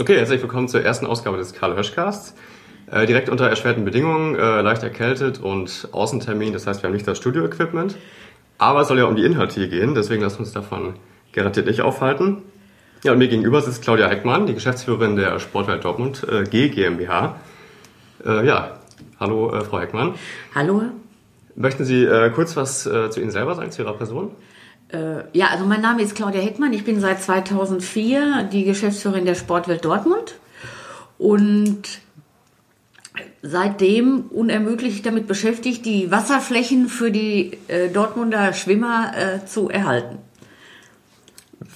Okay, herzlich willkommen zur ersten Ausgabe des Karl Höschcasts. Äh, direkt unter erschwerten Bedingungen, äh, leicht erkältet und Außentermin, das heißt, wir haben nicht das Studio-Equipment. Aber es soll ja um die Inhalte hier gehen, deswegen lassen wir uns davon garantiert nicht aufhalten. Ja, und mir gegenüber sitzt Claudia Heckmann, die Geschäftsführerin der Sportwelt Dortmund äh, G GmbH. Äh, ja, hallo äh, Frau Heckmann. Hallo. Möchten Sie äh, kurz was zu Ihnen selber sagen, zu Ihrer Person? Äh, ja, also mein Name ist Claudia Heckmann. Ich bin seit 2004 die Geschäftsführerin der Sportwelt Dortmund und seitdem unermüdlich damit beschäftigt, die Wasserflächen für die äh, Dortmunder Schwimmer äh, zu erhalten.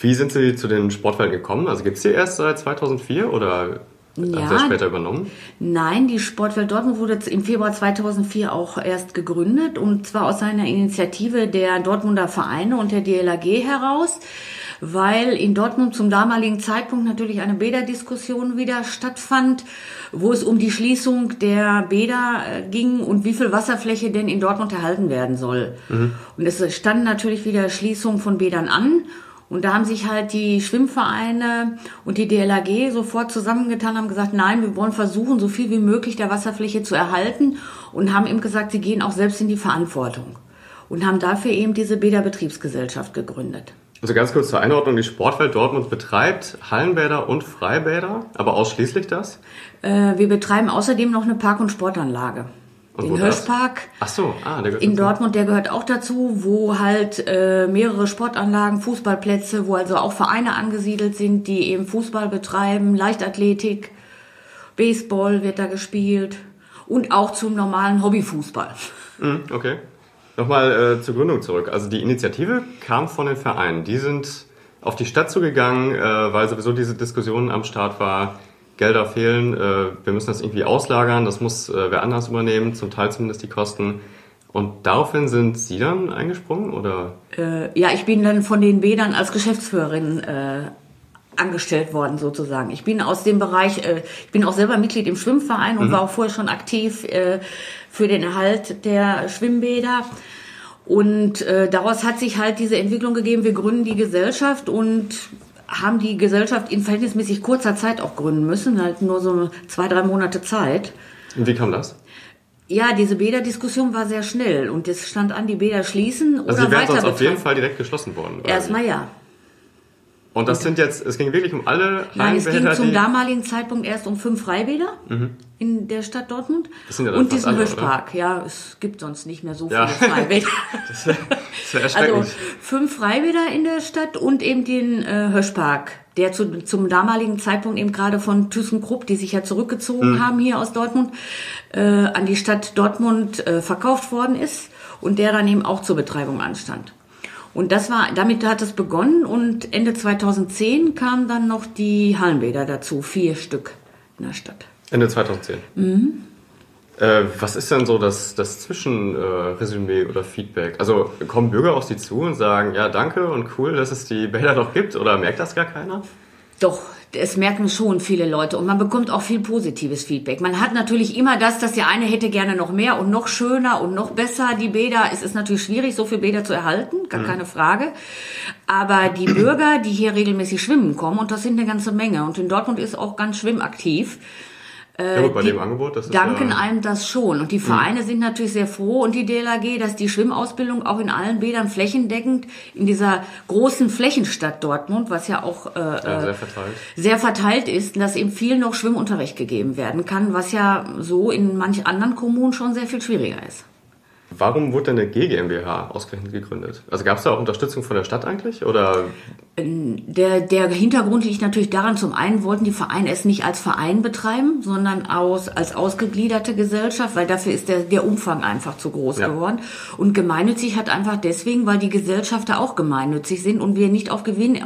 Wie sind Sie zu den Sportwelten gekommen? Also gibt es die erst seit 2004 oder ja, haben Sie später übernommen? Nein, die Sportwelt Dortmund wurde im Februar 2004 auch erst gegründet und zwar aus einer Initiative der Dortmunder Vereine und der DLAG heraus weil in Dortmund zum damaligen Zeitpunkt natürlich eine Bäderdiskussion wieder stattfand, wo es um die Schließung der Bäder äh, ging und wie viel Wasserfläche denn in Dortmund erhalten werden soll. Mhm. Und es stand natürlich wieder Schließung von Bädern an. Und da haben sich halt die Schwimmvereine und die DLAG sofort zusammengetan, haben gesagt, nein, wir wollen versuchen, so viel wie möglich der Wasserfläche zu erhalten und haben eben gesagt, sie gehen auch selbst in die Verantwortung und haben dafür eben diese Bäderbetriebsgesellschaft gegründet. Also ganz kurz zur Einordnung, die Sportwelt Dortmund betreibt Hallenbäder und Freibäder, aber ausschließlich das? Äh, wir betreiben außerdem noch eine Park- und Sportanlage. Und den Hirschpark Ach so, ah, der gehört in. Dortmund, der gehört auch dazu, wo halt äh, mehrere Sportanlagen, Fußballplätze, wo also auch Vereine angesiedelt sind, die eben Fußball betreiben, Leichtathletik, Baseball wird da gespielt und auch zum normalen Hobbyfußball. Mm, okay. Nochmal äh, zur Gründung zurück. Also die Initiative kam von den Vereinen. Die sind auf die Stadt zugegangen, äh, weil sowieso diese Diskussion am Start war, Gelder fehlen, äh, wir müssen das irgendwie auslagern, das muss äh, wer anders übernehmen, zum Teil zumindest die Kosten. Und daraufhin sind Sie dann eingesprungen oder? Äh, ja, ich bin dann von den Bädern als Geschäftsführerin äh, angestellt worden sozusagen. Ich bin aus dem Bereich, äh, ich bin auch selber Mitglied im Schwimmverein und mhm. war auch vorher schon aktiv äh, für den Erhalt der Schwimmbäder. Und äh, daraus hat sich halt diese Entwicklung gegeben, wir gründen die Gesellschaft und haben die Gesellschaft in verhältnismäßig kurzer Zeit auch gründen müssen, halt nur so zwei, drei Monate Zeit. Und wie kam das? Ja, diese Bäderdiskussion war sehr schnell und es stand an, die Bäder schließen also oder weiter. Also wären sonst auf jeden Fall direkt geschlossen worden. Erstmal ja. Und das sind jetzt, es ging wirklich um alle Nein, es ging zum damaligen Zeitpunkt erst um fünf Freibäder mhm. In der Stadt Dortmund. Das ja und diesen Hirschpark. Ja, es gibt sonst nicht mehr so viele ja. Freibäder. das wär erschreckend. Also fünf Freibäder in der Stadt und eben den äh, Hirschpark, der zu, zum damaligen Zeitpunkt eben gerade von ThyssenKrupp, die sich ja zurückgezogen mhm. haben hier aus Dortmund, äh, an die Stadt Dortmund äh, verkauft worden ist und der dann eben auch zur Betreibung anstand. Und das war, damit hat es begonnen und Ende 2010 kamen dann noch die Hallenbäder dazu, vier Stück in der Stadt. Ende 2010? Mhm. Äh, was ist denn so das, das Zwischenresümee äh, oder Feedback? Also kommen Bürger auf Sie zu und sagen, ja danke und cool, dass es die Bäder noch gibt oder merkt das gar keiner? Doch, es merken schon viele Leute und man bekommt auch viel positives Feedback. Man hat natürlich immer das, dass der eine hätte gerne noch mehr und noch schöner und noch besser die Bäder. Es ist natürlich schwierig, so viele Bäder zu erhalten, gar mhm. keine Frage. Aber die Bürger, die hier regelmäßig schwimmen kommen, und das sind eine ganze Menge, und in Dortmund ist auch ganz schwimmaktiv, ja, gut, bei dem Angebot, das ist danken ja einem das schon. Und die mhm. Vereine mhm. sind natürlich sehr froh und die DLAG, dass die Schwimmausbildung auch in allen Bädern flächendeckend in dieser großen Flächenstadt Dortmund, was ja auch äh, ja, sehr, verteilt. sehr verteilt ist, dass eben viel noch Schwimmunterricht gegeben werden kann, was ja so in manch anderen Kommunen schon sehr viel schwieriger ist. Warum wurde denn eine GmbH ausgerechnet gegründet? Also gab es da auch Unterstützung von der Stadt eigentlich? Oder? Der, der Hintergrund liegt natürlich daran, zum einen wollten die Vereine es nicht als Verein betreiben, sondern aus, als ausgegliederte Gesellschaft, weil dafür ist der, der Umfang einfach zu groß ja. geworden. Und gemeinnützig hat einfach deswegen, weil die Gesellschafter auch gemeinnützig sind und wir nicht auf Gewinn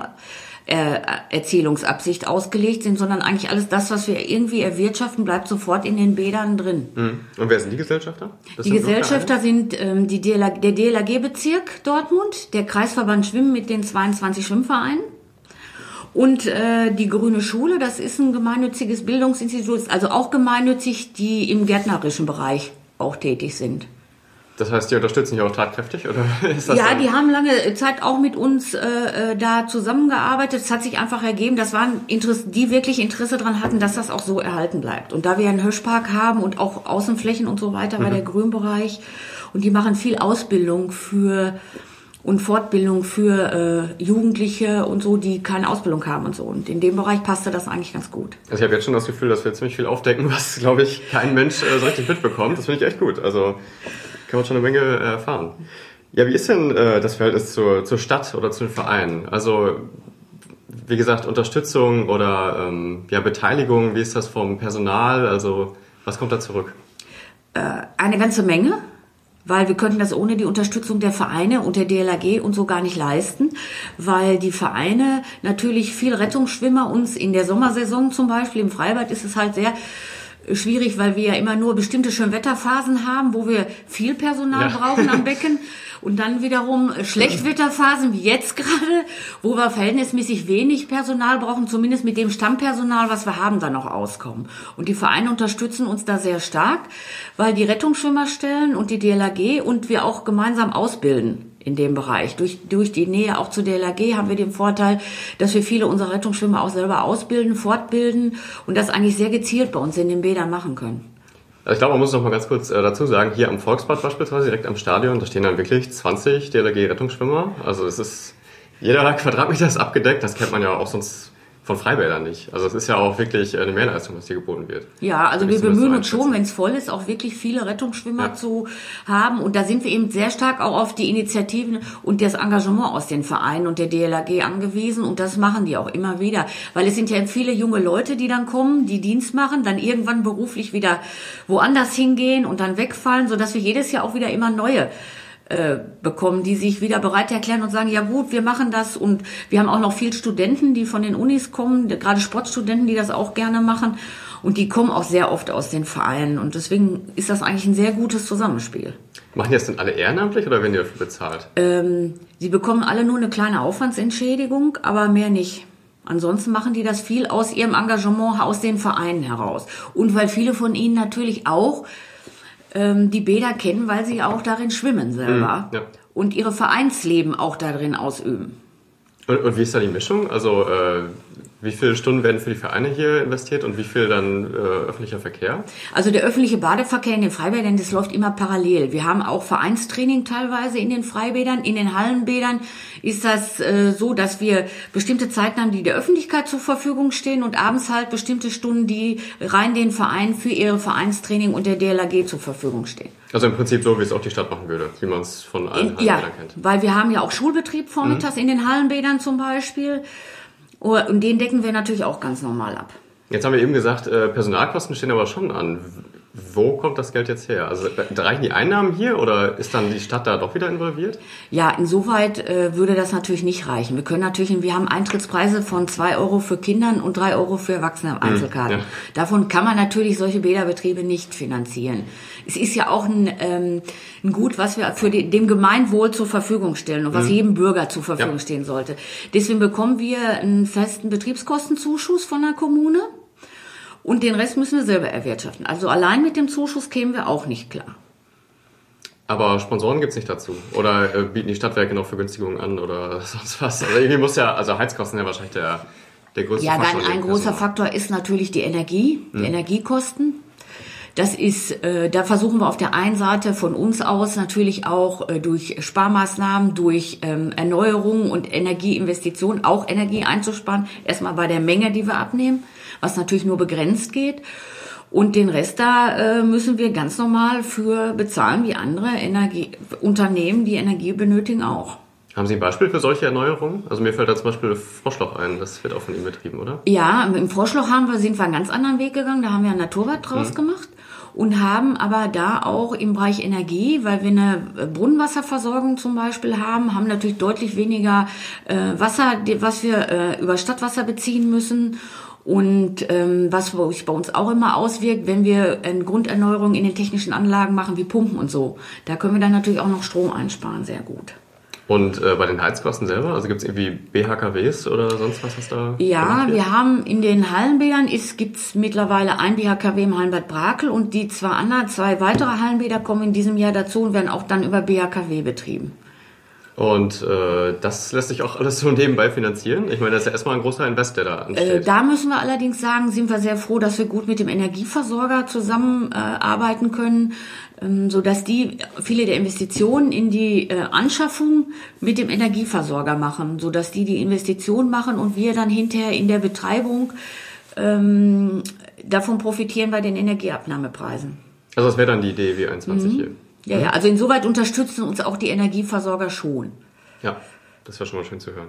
äh, Erzielungsabsicht ausgelegt sind, sondern eigentlich alles das, was wir irgendwie erwirtschaften, bleibt sofort in den Bädern drin. Mhm. Und wer sind die Gesellschafter? Das die sind Gesellschafter sind ähm, die DLAG, der DLAG-Bezirk Dortmund, der Kreisverband Schwimmen mit den 22 Schwimmvereinen. Und äh, die Grüne Schule, das ist ein gemeinnütziges Bildungsinstitut, also auch gemeinnützig, die im gärtnerischen Bereich auch tätig sind. Das heißt, die unterstützen hier auch tatkräftig, oder ist das Ja, die haben lange Zeit auch mit uns äh, äh, da zusammengearbeitet. Es hat sich einfach ergeben, das waren Interesse, die wirklich Interesse daran hatten, dass das auch so erhalten bleibt. Und da wir einen Hirschpark haben und auch Außenflächen und so weiter, mhm. war der Grünbereich und die machen viel Ausbildung für und Fortbildung für äh, Jugendliche und so, die keine Ausbildung haben und so. Und in dem Bereich passte das eigentlich ganz gut. Also ich habe jetzt schon das Gefühl, dass wir ziemlich viel aufdecken, was, glaube ich, kein Mensch äh, so richtig mitbekommt. Das finde ich echt gut. Also kann man schon eine Menge äh, erfahren. Ja, wie ist denn äh, das Verhältnis zur, zur Stadt oder zu den Vereinen? Also wie gesagt, Unterstützung oder ähm, ja, Beteiligung, wie ist das vom Personal? Also was kommt da zurück? Äh, eine ganze Menge weil wir könnten das ohne die Unterstützung der Vereine und der DLAG und so gar nicht leisten, weil die Vereine natürlich viel Rettungsschwimmer uns in der Sommersaison zum Beispiel im Freibad ist es halt sehr schwierig, weil wir ja immer nur bestimmte Schönwetterphasen haben, wo wir viel Personal ja. brauchen am Becken. Und dann wiederum Schlechtwetterphasen wie jetzt gerade, wo wir verhältnismäßig wenig Personal brauchen, zumindest mit dem Stammpersonal, was wir haben, dann noch auskommen. Und die Vereine unterstützen uns da sehr stark, weil die Rettungsschwimmerstellen und die DLAG und wir auch gemeinsam ausbilden in dem Bereich. Durch, durch die Nähe auch zu der LAG haben wir den Vorteil, dass wir viele unserer Rettungsschwimmer auch selber ausbilden, fortbilden und das eigentlich sehr gezielt bei uns in den Bädern machen können. Also ich glaube, man muss noch mal ganz kurz äh, dazu sagen, hier am Volksbad beispielsweise, direkt am Stadion, da stehen dann wirklich 20 DLRG-Rettungsschwimmer. Also es ist, jeder Quadratmeter ist abgedeckt, das kennt man ja auch sonst von Freibädern nicht. Also es ist ja auch wirklich eine Mehrleistung, was hier geboten wird. Ja, also wir bemühen uns schon, wenn es voll ist, auch wirklich viele Rettungsschwimmer ja. zu haben. Und da sind wir eben sehr stark auch auf die Initiativen und das Engagement aus den Vereinen und der DLAG angewiesen. Und das machen die auch immer wieder. Weil es sind ja viele junge Leute, die dann kommen, die Dienst machen, dann irgendwann beruflich wieder woanders hingehen und dann wegfallen, sodass wir jedes Jahr auch wieder immer neue äh, bekommen, die sich wieder bereit erklären und sagen, ja gut, wir machen das und wir haben auch noch viel Studenten, die von den Unis kommen, gerade Sportstudenten, die das auch gerne machen und die kommen auch sehr oft aus den Vereinen und deswegen ist das eigentlich ein sehr gutes Zusammenspiel. Machen die das denn alle ehrenamtlich oder werden die dafür bezahlt? Ähm, sie bekommen alle nur eine kleine Aufwandsentschädigung, aber mehr nicht. Ansonsten machen die das viel aus ihrem Engagement aus den Vereinen heraus. Und weil viele von ihnen natürlich auch ähm, die Bäder kennen, weil sie auch darin schwimmen selber mhm, ja. und ihre Vereinsleben auch darin ausüben. Und, und, wie ist da die Mischung? Also äh, wie viele Stunden werden für die Vereine hier investiert und wie viel dann äh, öffentlicher Verkehr? Also der öffentliche Badeverkehr in den Freibädern, das läuft immer parallel. Wir haben auch Vereinstraining teilweise in den Freibädern. In den Hallenbädern ist das äh, so, dass wir bestimmte Zeiten haben, die der Öffentlichkeit zur Verfügung stehen und abends halt bestimmte Stunden, die rein den Vereinen für ihre Vereinstraining und der DLAG zur Verfügung stehen. Also im Prinzip so, wie es auch die Stadt machen würde, wie man es von allen Hallenbädern ja, kennt. Weil wir haben ja auch Schulbetrieb vormittags mhm. in den Hallenbädern zum Beispiel. Oh, und den decken wir natürlich auch ganz normal ab. Jetzt haben wir eben gesagt, äh, Personalkosten stehen aber schon an. Wo kommt das Geld jetzt her? Also reichen die Einnahmen hier oder ist dann die Stadt da doch wieder involviert? Ja, insoweit äh, würde das natürlich nicht reichen. Wir können natürlich, wir haben Eintrittspreise von zwei Euro für Kindern und drei Euro für Erwachsene am hm, Einzelkarten. Ja. Davon kann man natürlich solche Bäderbetriebe nicht finanzieren. Es ist ja auch ein, ähm, ein Gut, was wir für die, dem Gemeinwohl zur Verfügung stellen und was mhm. jedem Bürger zur Verfügung ja. stehen sollte. Deswegen bekommen wir einen festen Betriebskostenzuschuss von der Kommune. Und den Rest müssen wir selber erwirtschaften. Also allein mit dem Zuschuss kämen wir auch nicht klar. Aber Sponsoren gibt's nicht dazu? Oder äh, bieten die Stadtwerke noch Vergünstigungen an oder sonst was? Also irgendwie muss ja, also Heizkosten ja wahrscheinlich der, der größte ja, Faktor. Ja, dann ein großer Faktor ist natürlich die Energie, die hm. Energiekosten. Das ist, äh, da versuchen wir auf der einen Seite von uns aus natürlich auch äh, durch Sparmaßnahmen, durch ähm, Erneuerungen und Energieinvestitionen auch Energie einzusparen. Erstmal bei der Menge, die wir abnehmen was natürlich nur begrenzt geht. Und den Rest da äh, müssen wir ganz normal für bezahlen, wie andere Energie Unternehmen, die Energie benötigen, auch. Haben Sie ein Beispiel für solche Erneuerungen? Also mir fällt da zum Beispiel Froschloch ein, das wird auch von Ihnen betrieben, oder? Ja, im Froschloch haben wir, sind wir einen ganz anderen Weg gegangen, da haben wir ein Naturbad draus mhm. gemacht und haben aber da auch im Bereich Energie, weil wir eine Brunnenwasserversorgung zum Beispiel haben, haben natürlich deutlich weniger äh, Wasser, was wir äh, über Stadtwasser beziehen müssen und ähm, was sich bei uns auch immer auswirkt, wenn wir eine Grunderneuerung in den technischen Anlagen machen, wie Pumpen und so, da können wir dann natürlich auch noch Strom einsparen, sehr gut. Und äh, bei den Heizkosten selber, also gibt es irgendwie BHKWs oder sonst was, was da? Ja, wir haben in den Hallenbädern gibt es mittlerweile ein BHKW im Hallenbad Brakel und die zwei anderen, zwei weitere Hallenbäder kommen in diesem Jahr dazu und werden auch dann über BHKW betrieben. Und äh, das lässt sich auch alles so nebenbei finanzieren. Ich meine, das ist ja erstmal ein großer Invest, der da ansteht. Äh, da müssen wir allerdings sagen, sind wir sehr froh, dass wir gut mit dem Energieversorger zusammenarbeiten äh, können, ähm, so dass die viele der Investitionen in die äh, Anschaffung mit dem Energieversorger machen, so dass die die Investition machen und wir dann hinterher in der Betreibung ähm, davon profitieren bei den Energieabnahmepreisen. Also das wäre dann die Idee wie 21 mhm. hier. Ja, ja, also insoweit unterstützen uns auch die Energieversorger schon. Ja, das war schon mal schön zu hören.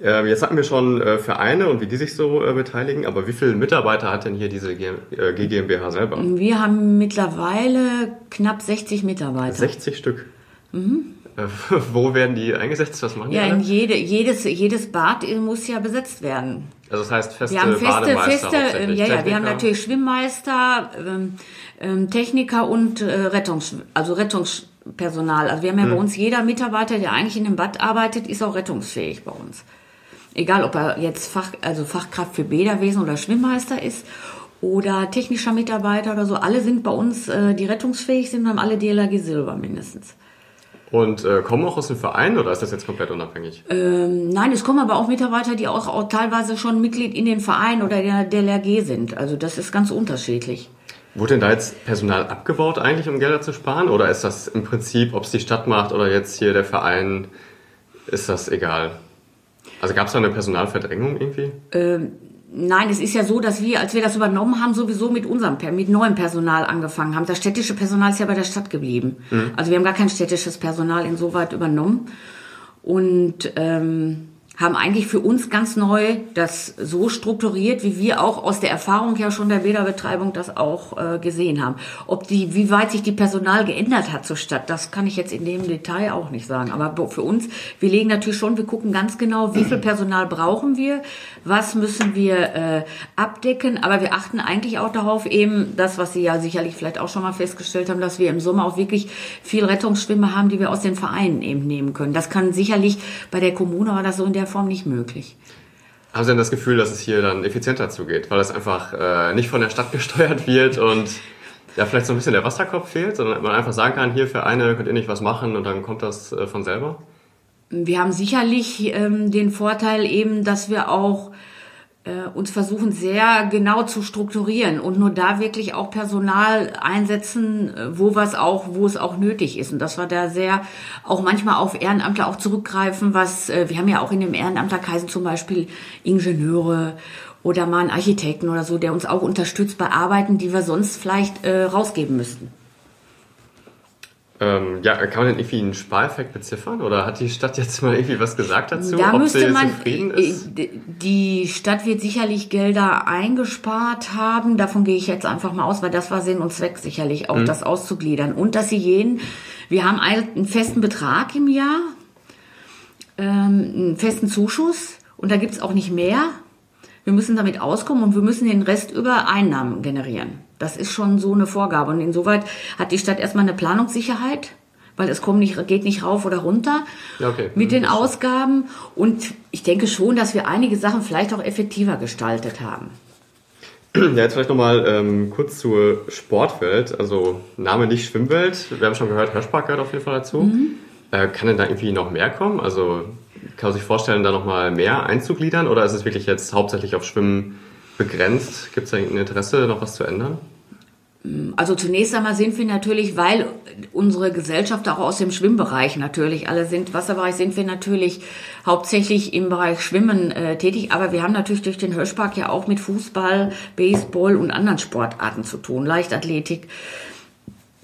Äh, jetzt hatten wir schon äh, Vereine und wie die sich so äh, beteiligen, aber wie viele Mitarbeiter hat denn hier diese G äh, GmbH selber? Wir haben mittlerweile knapp 60 Mitarbeiter. 60 Stück? Mhm. Äh, wo werden die eingesetzt? Was machen die? Ja, alle? in jede, jedes, jedes Bad muss ja besetzt werden. Also das heißt feste wir haben feste, Bademeister feste, ja, ja, wir haben natürlich Schwimmmeister, ähm, ähm, Techniker und äh, Rettungs, also Rettungspersonal. Also wir haben ja mhm. bei uns jeder Mitarbeiter, der eigentlich in dem Bad arbeitet, ist auch rettungsfähig bei uns. Egal, ob er jetzt Fach, also Fachkraft für Bäderwesen oder Schwimmmeister ist oder technischer Mitarbeiter oder so. Alle sind bei uns, äh, die rettungsfähig sind, haben alle DLRG Silber mindestens. Und äh, kommen auch aus dem Verein oder ist das jetzt komplett unabhängig? Ähm, nein, es kommen aber auch Mitarbeiter, die auch, auch teilweise schon Mitglied in den Verein oder der DLRG sind. Also das ist ganz unterschiedlich. Wurde denn da jetzt Personal abgebaut eigentlich, um Gelder zu sparen? Oder ist das im Prinzip, ob es die Stadt macht oder jetzt hier der Verein, ist das egal? Also gab es da eine Personalverdrängung irgendwie? Ähm, nein, es ist ja so, dass wir, als wir das übernommen haben, sowieso mit unserem, mit neuem Personal angefangen haben. Das städtische Personal ist ja bei der Stadt geblieben. Mhm. Also wir haben gar kein städtisches Personal insoweit übernommen. Und ähm, haben eigentlich für uns ganz neu das so strukturiert, wie wir auch aus der Erfahrung ja schon der Bäderbetreibung das auch äh, gesehen haben. Ob die, wie weit sich die Personal geändert hat zur Stadt, das kann ich jetzt in dem Detail auch nicht sagen. Aber für uns, wir legen natürlich schon, wir gucken ganz genau, wie viel Personal brauchen wir, was müssen wir äh, abdecken, aber wir achten eigentlich auch darauf eben, das, was Sie ja sicherlich vielleicht auch schon mal festgestellt haben, dass wir im Sommer auch wirklich viel Rettungsschwimmer haben, die wir aus den Vereinen eben nehmen können. Das kann sicherlich bei der Kommune das so in der Form nicht möglich. Haben Sie denn das Gefühl, dass es hier dann effizienter zugeht, weil es einfach äh, nicht von der Stadt gesteuert wird und ja, vielleicht so ein bisschen der Wasserkopf fehlt, sondern man einfach sagen kann, hier für eine könnt ihr nicht was machen und dann kommt das äh, von selber? Wir haben sicherlich ähm, den Vorteil eben, dass wir auch uns versuchen sehr genau zu strukturieren und nur da wirklich auch Personal einsetzen, äh, wo was auch, wo es auch nötig ist. Und das war da sehr auch manchmal auf Ehrenamtler auch zurückgreifen, was äh, wir haben ja auch in dem Ehrenamtlerkreisen zum Beispiel Ingenieure oder mal einen Architekten oder so, der uns auch unterstützt bei Arbeiten, die wir sonst vielleicht äh, rausgeben müssten. Ähm, ja, kann man denn irgendwie einen Spareffekt beziffern? Oder hat die Stadt jetzt mal irgendwie was gesagt dazu, da ob müsste sie man, zufrieden ist? Die Stadt wird sicherlich Gelder eingespart haben. Davon gehe ich jetzt einfach mal aus, weil das war Sinn und Zweck sicherlich auch, mhm. das auszugliedern. Und dass sie jeden, wir haben einen festen Betrag im Jahr, ähm, einen festen Zuschuss und da gibt's auch nicht mehr. Wir müssen damit auskommen und wir müssen den Rest über Einnahmen generieren. Das ist schon so eine Vorgabe. Und insoweit hat die Stadt erstmal eine Planungssicherheit, weil es kommt nicht, geht nicht rauf oder runter okay. mit den Ausgaben. Und ich denke schon, dass wir einige Sachen vielleicht auch effektiver gestaltet haben. Ja, jetzt vielleicht nochmal ähm, kurz zur Sportwelt. Also Name nicht Schwimmwelt. Wir haben schon gehört, Hirschpark gehört auf jeden Fall dazu. Mhm. Äh, kann denn da irgendwie noch mehr kommen? Also kann man sich vorstellen, da nochmal mehr einzugliedern oder ist es wirklich jetzt hauptsächlich auf Schwimmen begrenzt? Gibt es da ein Interesse, noch was zu ändern? Also zunächst einmal sind wir natürlich, weil unsere Gesellschaft auch aus dem Schwimmbereich natürlich alle sind, Wasserbereich sind wir natürlich hauptsächlich im Bereich Schwimmen äh, tätig, aber wir haben natürlich durch den Hirschpark ja auch mit Fußball, Baseball und anderen Sportarten zu tun, Leichtathletik.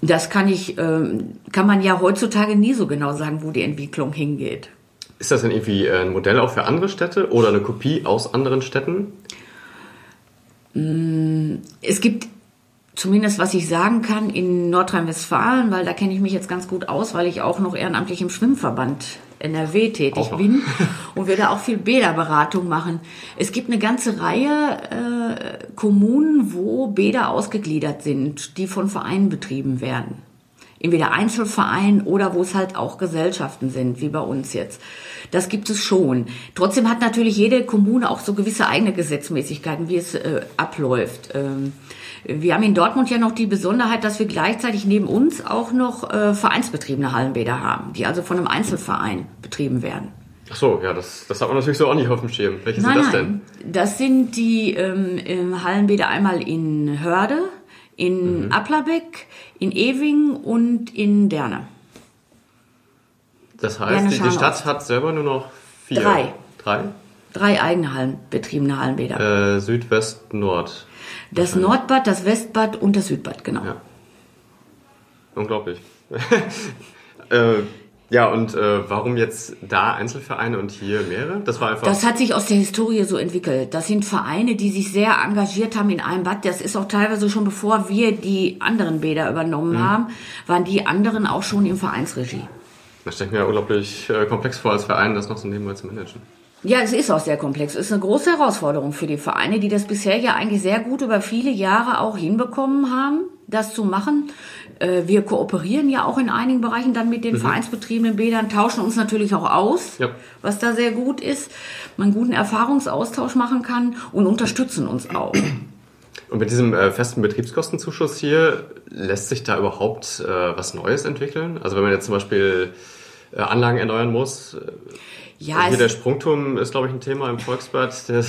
Das kann ich, äh, kann man ja heutzutage nie so genau sagen, wo die Entwicklung hingeht. Ist das denn irgendwie ein Modell auch für andere Städte oder eine Kopie aus anderen Städten? Mm, es gibt zumindest, was ich sagen kann, in Nordrhein-Westfalen, weil da kenne ich mich jetzt ganz gut aus, weil ich auch noch ehrenamtlich im Schwimmverband NRW tätig bin und wir da auch viel Bäderberatung machen. Es gibt eine ganze Reihe äh, Kommunen, wo Bäder ausgegliedert sind, die von Vereinen betrieben werden. entweder Einzelverein oder wo es halt auch Gesellschaften sind, wie bei uns jetzt. Das gibt es schon. Trotzdem hat natürlich jede Kommune auch so gewisse eigene Gesetzmäßigkeiten, wie es äh, abläuft. Ähm, wir haben in Dortmund ja noch die Besonderheit, dass wir gleichzeitig neben uns auch noch äh, vereinsbetriebene Hallenbäder haben, die also von einem Einzelverein betrieben werden. Ach so, ja, das, das hat man natürlich so auch nicht auf dem Schirm. Welche nein, sind das nein. denn? Das sind die ähm, Hallenbäder einmal in Hörde, in mhm. Applerbeck, in Ewing und in Derne. Das heißt, die, die, Stadt hat selber nur noch vier. Drei. Drei? Drei eigene Hallen, betriebene Hallenbäder. Äh, Süd, West, Nord. Das Nordbad, das Westbad und das Südbad, genau. Ja. Unglaublich. äh, ja, und äh, warum jetzt da Einzelvereine und hier mehrere? Das war einfach. Das hat sich aus der Historie so entwickelt. Das sind Vereine, die sich sehr engagiert haben in einem Bad. Das ist auch teilweise schon bevor wir die anderen Bäder übernommen mhm. haben, waren die anderen auch schon im Vereinsregie. Das stelle ich mir unglaublich äh, komplex vor, als Verein das noch so nebenbei zu managen. Ja, es ist auch sehr komplex. Es ist eine große Herausforderung für die Vereine, die das bisher ja eigentlich sehr gut über viele Jahre auch hinbekommen haben, das zu machen. Äh, wir kooperieren ja auch in einigen Bereichen dann mit den mhm. vereinsbetriebenen Bädern, tauschen uns natürlich auch aus, ja. was da sehr gut ist, man einen guten Erfahrungsaustausch machen kann und unterstützen uns auch. Und mit diesem äh, festen Betriebskostenzuschuss hier lässt sich da überhaupt äh, was Neues entwickeln? Also wenn man jetzt zum Beispiel äh, Anlagen erneuern muss, ja, also hier der Sprungturm ist, glaube ich, ein Thema im Volksbad, der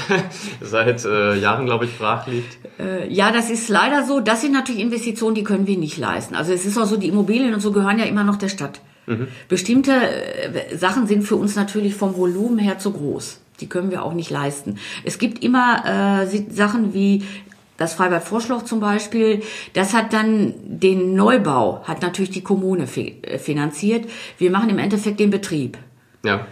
seit äh, Jahren, glaube ich, brach liegt. Äh, ja, das ist leider so. Das sind natürlich Investitionen, die können wir nicht leisten. Also es ist auch so, die Immobilien und so gehören ja immer noch der Stadt. Mhm. Bestimmte äh, Sachen sind für uns natürlich vom Volumen her zu groß. Die können wir auch nicht leisten. Es gibt immer äh, Sachen wie das Freibad Vorschloch zum Beispiel, das hat dann den Neubau, hat natürlich die Kommune äh, finanziert. Wir machen im Endeffekt den Betrieb. Ja.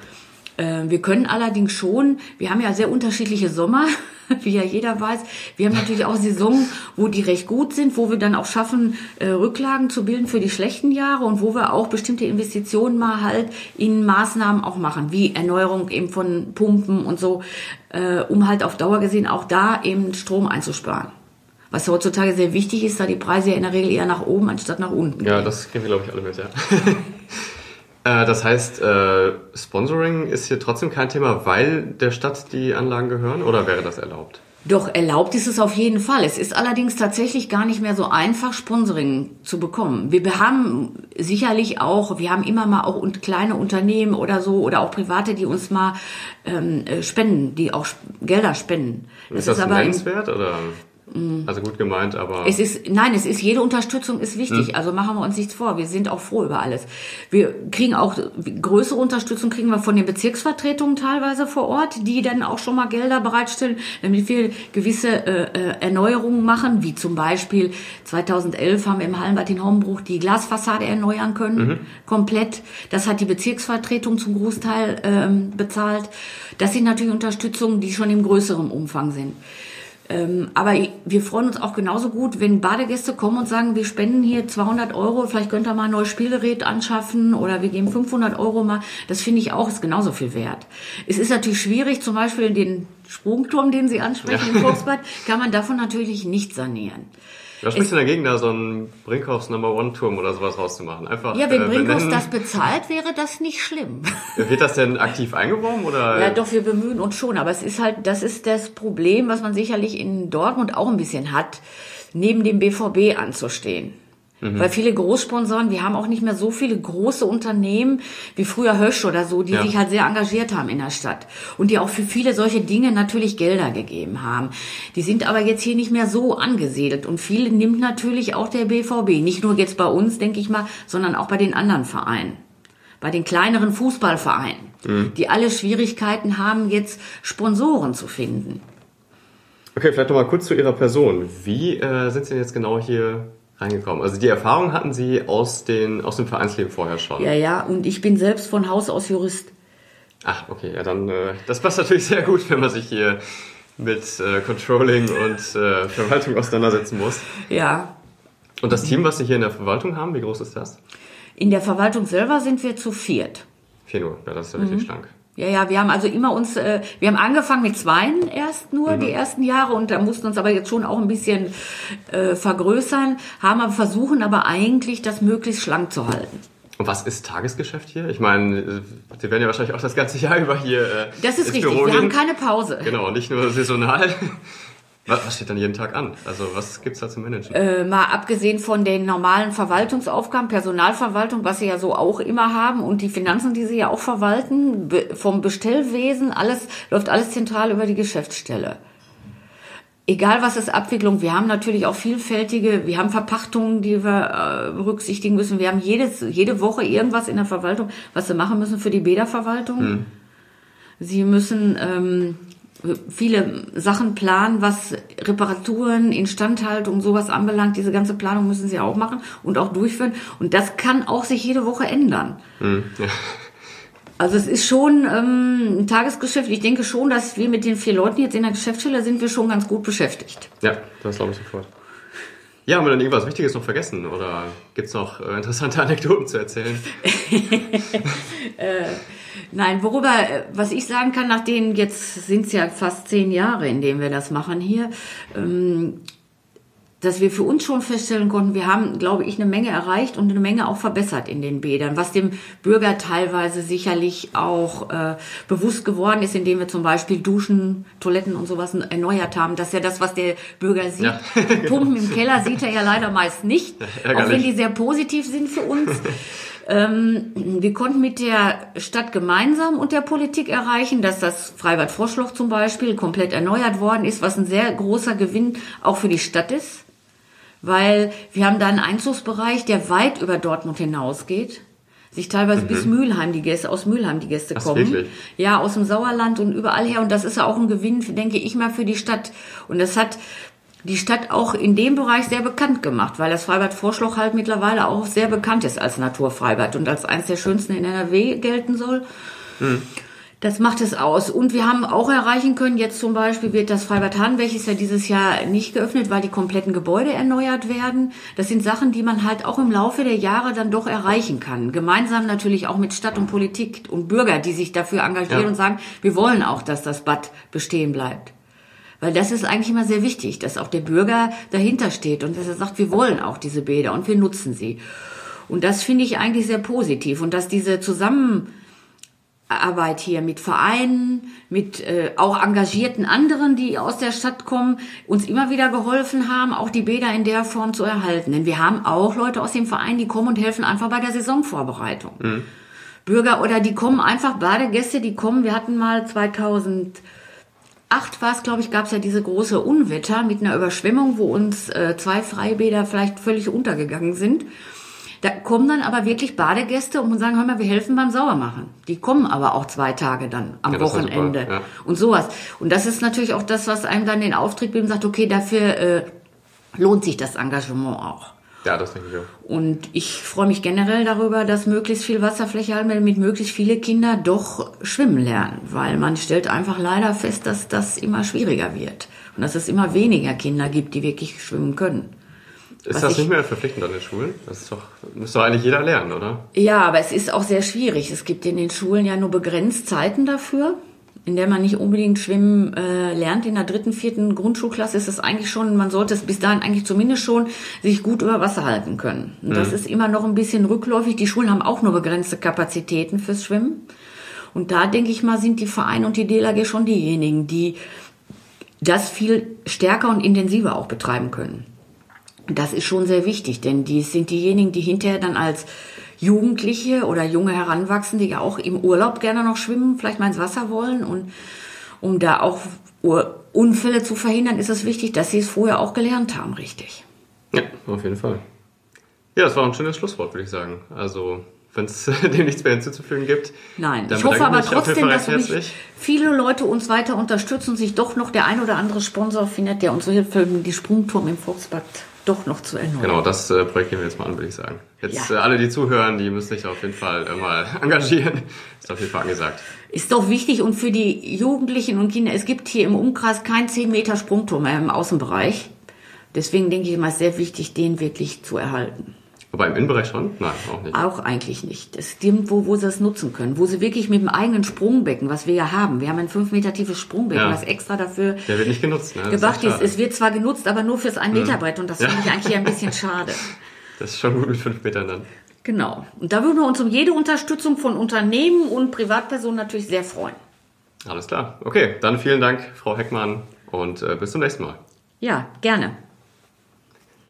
Äh, wir können allerdings schon, wir haben ja sehr unterschiedliche Sommer, wie ja jeder weiß. Wir haben natürlich auch Saisonen, wo die recht gut sind, wo wir dann auch schaffen, äh, Rücklagen zu bilden für die schlechten Jahre und wo wir auch bestimmte Investitionen mal halt in Maßnahmen auch machen, wie Erneuerung eben von Pumpen und so, äh, um halt auf Dauer gesehen auch da eben Strom einzusparen. Was heutzutage sehr wichtig ist, da die Preise ja in der Regel eher nach oben anstatt nach unten Ja, das kennen wir, glaube ich, alle mit, ja. Äh, das heißt, äh, Sponsoring ist hier trotzdem kein Thema, weil der Stadt die Anlagen gehören oder wäre das erlaubt? Doch, erlaubt ist es auf jeden Fall. Es ist allerdings tatsächlich gar nicht mehr so einfach, Sponsoring zu bekommen. Wir haben sicherlich auch, wir haben immer mal auch kleine Unternehmen oder so oder auch Private, die uns mal ähm, äh, spenden, die auch Gelder spenden. Das ist das ist aber nennenswert oder? Mhm. Also gut gemeint, aber. Es ist, nein, es ist, jede Unterstützung ist wichtig. Hm. Also machen wir uns nichts vor. Wir sind auch froh über alles. Wir kriegen auch größere Unterstützung kriegen wir von den Bezirksvertretungen teilweise vor Ort, die dann auch schon mal Gelder bereitstellen, damit wir gewisse äh, äh Erneuerungen machen, wie zum Beispiel 2011 haben wir im Hallenbad in Hombruch die Glasfassade erneuern können, mhm. komplett. Das hat die Bezirksvertretung zum Großteil ähm, bezahlt. Das sind natürlich Unterstützungen, die schon im größeren Umfang sind. Ähm, aber wir freuen uns auch genauso gut, wenn Badegäste kommen und sagen, wir spenden hier 200 Euro, vielleicht könnt ihr mal ein neues Spielgerät anschaffen oder wir geben 500 Euro mal. Das finde ich auch, ist genauso viel wert. Es ist natürlich schwierig, zum Beispiel den Sprungturm, den Sie ansprechen ja. im Volksbad, kann man davon natürlich nicht sanieren. Was spricht denn dagegen, da so einen Brinkhoffs Number One Turm oder sowas rauszumachen? Einfach. Ja, wenn äh, Brinkhoffs das bezahlt, wäre das nicht schlimm. Wird das denn aktiv eingeworben oder? Ja, doch, wir bemühen uns schon. Aber es ist halt, das ist das Problem, was man sicherlich in Dortmund auch ein bisschen hat, neben dem BVB anzustehen. Mhm. Weil viele Großsponsoren, wir haben auch nicht mehr so viele große Unternehmen wie früher Hösch oder so, die ja. sich halt sehr engagiert haben in der Stadt und die auch für viele solche Dinge natürlich Gelder gegeben haben. Die sind aber jetzt hier nicht mehr so angesiedelt und viele nimmt natürlich auch der BVB. Nicht nur jetzt bei uns, denke ich mal, sondern auch bei den anderen Vereinen. Bei den kleineren Fußballvereinen, mhm. die alle Schwierigkeiten haben, jetzt Sponsoren zu finden. Okay, vielleicht nochmal kurz zu Ihrer Person. Wie äh, sind Sie jetzt genau hier reingekommen? Also die Erfahrung hatten Sie aus, den, aus dem Vereinsleben vorher schon? Ja, ja, und ich bin selbst von Haus aus Jurist. Ach, okay, ja, dann, äh, das passt natürlich sehr gut, wenn man sich hier mit äh, Controlling und äh, Verwaltung auseinandersetzen muss. Ja. Und das Team, was Sie hier in der Verwaltung haben, wie groß ist das? In der Verwaltung selber sind wir zu viert. Vier nur, ja, das ist ja mhm. richtig schlank. Ja, ja, wir haben also immer uns, äh, wir haben angefangen mit zweien erst nur mhm. die ersten Jahre und da mussten uns aber jetzt schon auch ein bisschen äh, vergrößern, haben aber versuchen aber eigentlich das möglichst schlank zu halten. Und was ist Tagesgeschäft hier? Ich meine, Sie werden ja wahrscheinlich auch das ganze Jahr über hier. Äh, das ist richtig, Büro wir haben keine Pause. Genau, nicht nur saisonal. Was steht dann jeden Tag an? Also was gibt's da zu managen? Äh, mal abgesehen von den normalen Verwaltungsaufgaben, Personalverwaltung, was sie ja so auch immer haben und die Finanzen, die sie ja auch verwalten, vom Bestellwesen, alles läuft alles zentral über die Geschäftsstelle. Egal was ist Abwicklung, wir haben natürlich auch vielfältige, wir haben Verpachtungen, die wir äh, berücksichtigen müssen. Wir haben jedes, jede Woche irgendwas in der Verwaltung, was sie machen müssen für die Bäderverwaltung. Hm. Sie müssen ähm, viele Sachen planen, was Reparaturen, Instandhaltung, sowas anbelangt. Diese ganze Planung müssen sie auch machen und auch durchführen. Und das kann auch sich jede Woche ändern. Mhm, ja. Also es ist schon ähm, ein Tagesgeschäft. Ich denke schon, dass wir mit den vier Leuten jetzt in der Geschäftsstelle sind wir schon ganz gut beschäftigt. Ja, das glaube ich sofort. Ja, haben wir dann irgendwas Wichtiges noch vergessen oder gibt's noch äh, interessante Anekdoten zu erzählen? äh, Nein, worüber, äh, was ich sagen kann, nach denen jetzt sind es ja fast zehn Jahre, in denen wir das machen hier, ähm, dass wir für uns schon feststellen konnten, wir haben, glaube ich, eine Menge erreicht und eine Menge auch verbessert in den Bädern, was dem Bürger teilweise sicherlich auch äh, bewusst geworden ist, indem wir zum Beispiel Duschen, Toiletten und sowas erneuert haben. Das ist ja das, was der Bürger sieht. Ja. Pumpen im Keller sieht er ja leider meist nicht, auch wenn die sehr positiv sind für uns. Ähm, wir konnten mit der Stadt gemeinsam und der Politik erreichen, dass das Freibad Froschloch zum Beispiel komplett erneuert worden ist, was ein sehr großer Gewinn auch für die Stadt ist, weil wir haben da einen Einzugsbereich, der weit über Dortmund hinausgeht sich teilweise mhm. bis Mülheim die Gäste, aus Mülheim die Gäste Ach, kommen. Wirklich? Ja, aus dem Sauerland und überall her. Und das ist ja auch ein Gewinn, denke ich mal, für die Stadt. Und das hat die Stadt auch in dem Bereich sehr bekannt gemacht, weil das Freibad Vorschloch halt mittlerweile auch sehr bekannt ist als Naturfreibad und als eines der schönsten in NRW gelten soll. Hm. Das macht es aus. Und wir haben auch erreichen können, jetzt zum Beispiel wird das Freibad Hahn, welches ja dieses Jahr nicht geöffnet, weil die kompletten Gebäude erneuert werden. Das sind Sachen, die man halt auch im Laufe der Jahre dann doch erreichen kann. Gemeinsam natürlich auch mit Stadt und Politik und Bürger, die sich dafür engagieren ja. und sagen, wir wollen auch, dass das Bad bestehen bleibt. Weil das ist eigentlich immer sehr wichtig, dass auch der Bürger dahinter steht und dass er sagt, wir wollen auch diese Bäder und wir nutzen sie. Und das finde ich eigentlich sehr positiv. Und dass diese Zusammenarbeit hier mit Vereinen, mit äh, auch engagierten anderen, die aus der Stadt kommen, uns immer wieder geholfen haben, auch die Bäder in der Form zu erhalten. Denn wir haben auch Leute aus dem Verein, die kommen und helfen einfach bei der Saisonvorbereitung. Mhm. Bürger oder die kommen einfach, Badegäste, die kommen, wir hatten mal 2000 acht war es, glaube ich, gab es ja diese große Unwetter mit einer Überschwemmung, wo uns äh, zwei Freibäder vielleicht völlig untergegangen sind. Da kommen dann aber wirklich Badegäste und sagen, hör mal, wir helfen beim Sauermachen. Die kommen aber auch zwei Tage dann am ja, Wochenende ja. und sowas. Und das ist natürlich auch das, was einem dann den Auftrieb gibt und sagt, okay, dafür äh, lohnt sich das Engagement auch. Ja, das denke ich auch. Und ich freue mich generell darüber, dass möglichst viel Wasserfläche haben, damit möglichst viele Kinder doch schwimmen lernen. Weil man stellt einfach leider fest, dass das immer schwieriger wird. Und dass es immer weniger Kinder gibt, die wirklich schwimmen können. Ist Was das nicht mehr verpflichtend an den Schulen? Das ist doch, müsste doch eigentlich jeder lernen, oder? Ja, aber es ist auch sehr schwierig. Es gibt in den Schulen ja nur begrenzt Zeiten dafür in der man nicht unbedingt schwimmen äh, lernt. In der dritten, vierten Grundschulklasse ist es eigentlich schon, man sollte es bis dahin eigentlich zumindest schon sich gut über Wasser halten können. Und das mhm. ist immer noch ein bisschen rückläufig. Die Schulen haben auch nur begrenzte Kapazitäten fürs Schwimmen. Und da denke ich mal, sind die Vereine und die DLAG schon diejenigen, die das viel stärker und intensiver auch betreiben können. Das ist schon sehr wichtig, denn die sind diejenigen, die hinterher dann als Jugendliche oder junge Heranwachsende, die ja auch im Urlaub gerne noch schwimmen, vielleicht mal ins Wasser wollen. Und um da auch Unfälle zu verhindern, ist es wichtig, dass sie es vorher auch gelernt haben, richtig. Ja, auf jeden Fall. Ja, das war ein schönes Schlusswort, würde ich sagen. Also, wenn es dem nichts mehr hinzuzufügen gibt. Nein, ich hoffe aber trotzdem, dass viele Leute uns weiter unterstützen und sich doch noch der ein oder andere Sponsor findet, der uns hilft, die Sprungturm im Volksbad doch noch zu erneuern. Genau, das äh, Projekt gehen wir jetzt mal an, würde ich sagen. Jetzt ja. äh, alle, die zuhören, die müssen sich auf jeden Fall äh, mal engagieren. Ist auf jeden Fall angesagt. Ist doch wichtig und für die Jugendlichen und Kinder, es gibt hier im Umkreis kein 10 Meter Sprungturm mehr im Außenbereich. Deswegen denke ich immer, ist sehr wichtig, den wirklich zu erhalten. Wobei im Innenbereich schon? Nein, auch nicht. Auch eigentlich nicht. Es ist irgendwo, wo sie das nutzen können. Wo sie wirklich mit dem eigenen Sprungbecken, was wir ja haben. Wir haben ein fünf Meter tiefes Sprungbecken, Ja. was extra dafür Der wird nicht genutzt, ne? Echt ist. Es wird zwar genutzt, aber nur fürs ein Meter Brett und das finde ich eigentlich ein bisschen schade. Das ist schon gut mit fünf Metern dann. Genau. Und da würden wir uns um jede Unterstützung von Unternehmen und Privatpersonen natürlich sehr freuen. Alles klar. Okay, dann vielen Dank, Frau Heckmann, und äh, bis zum nächsten Mal. Ja, gerne.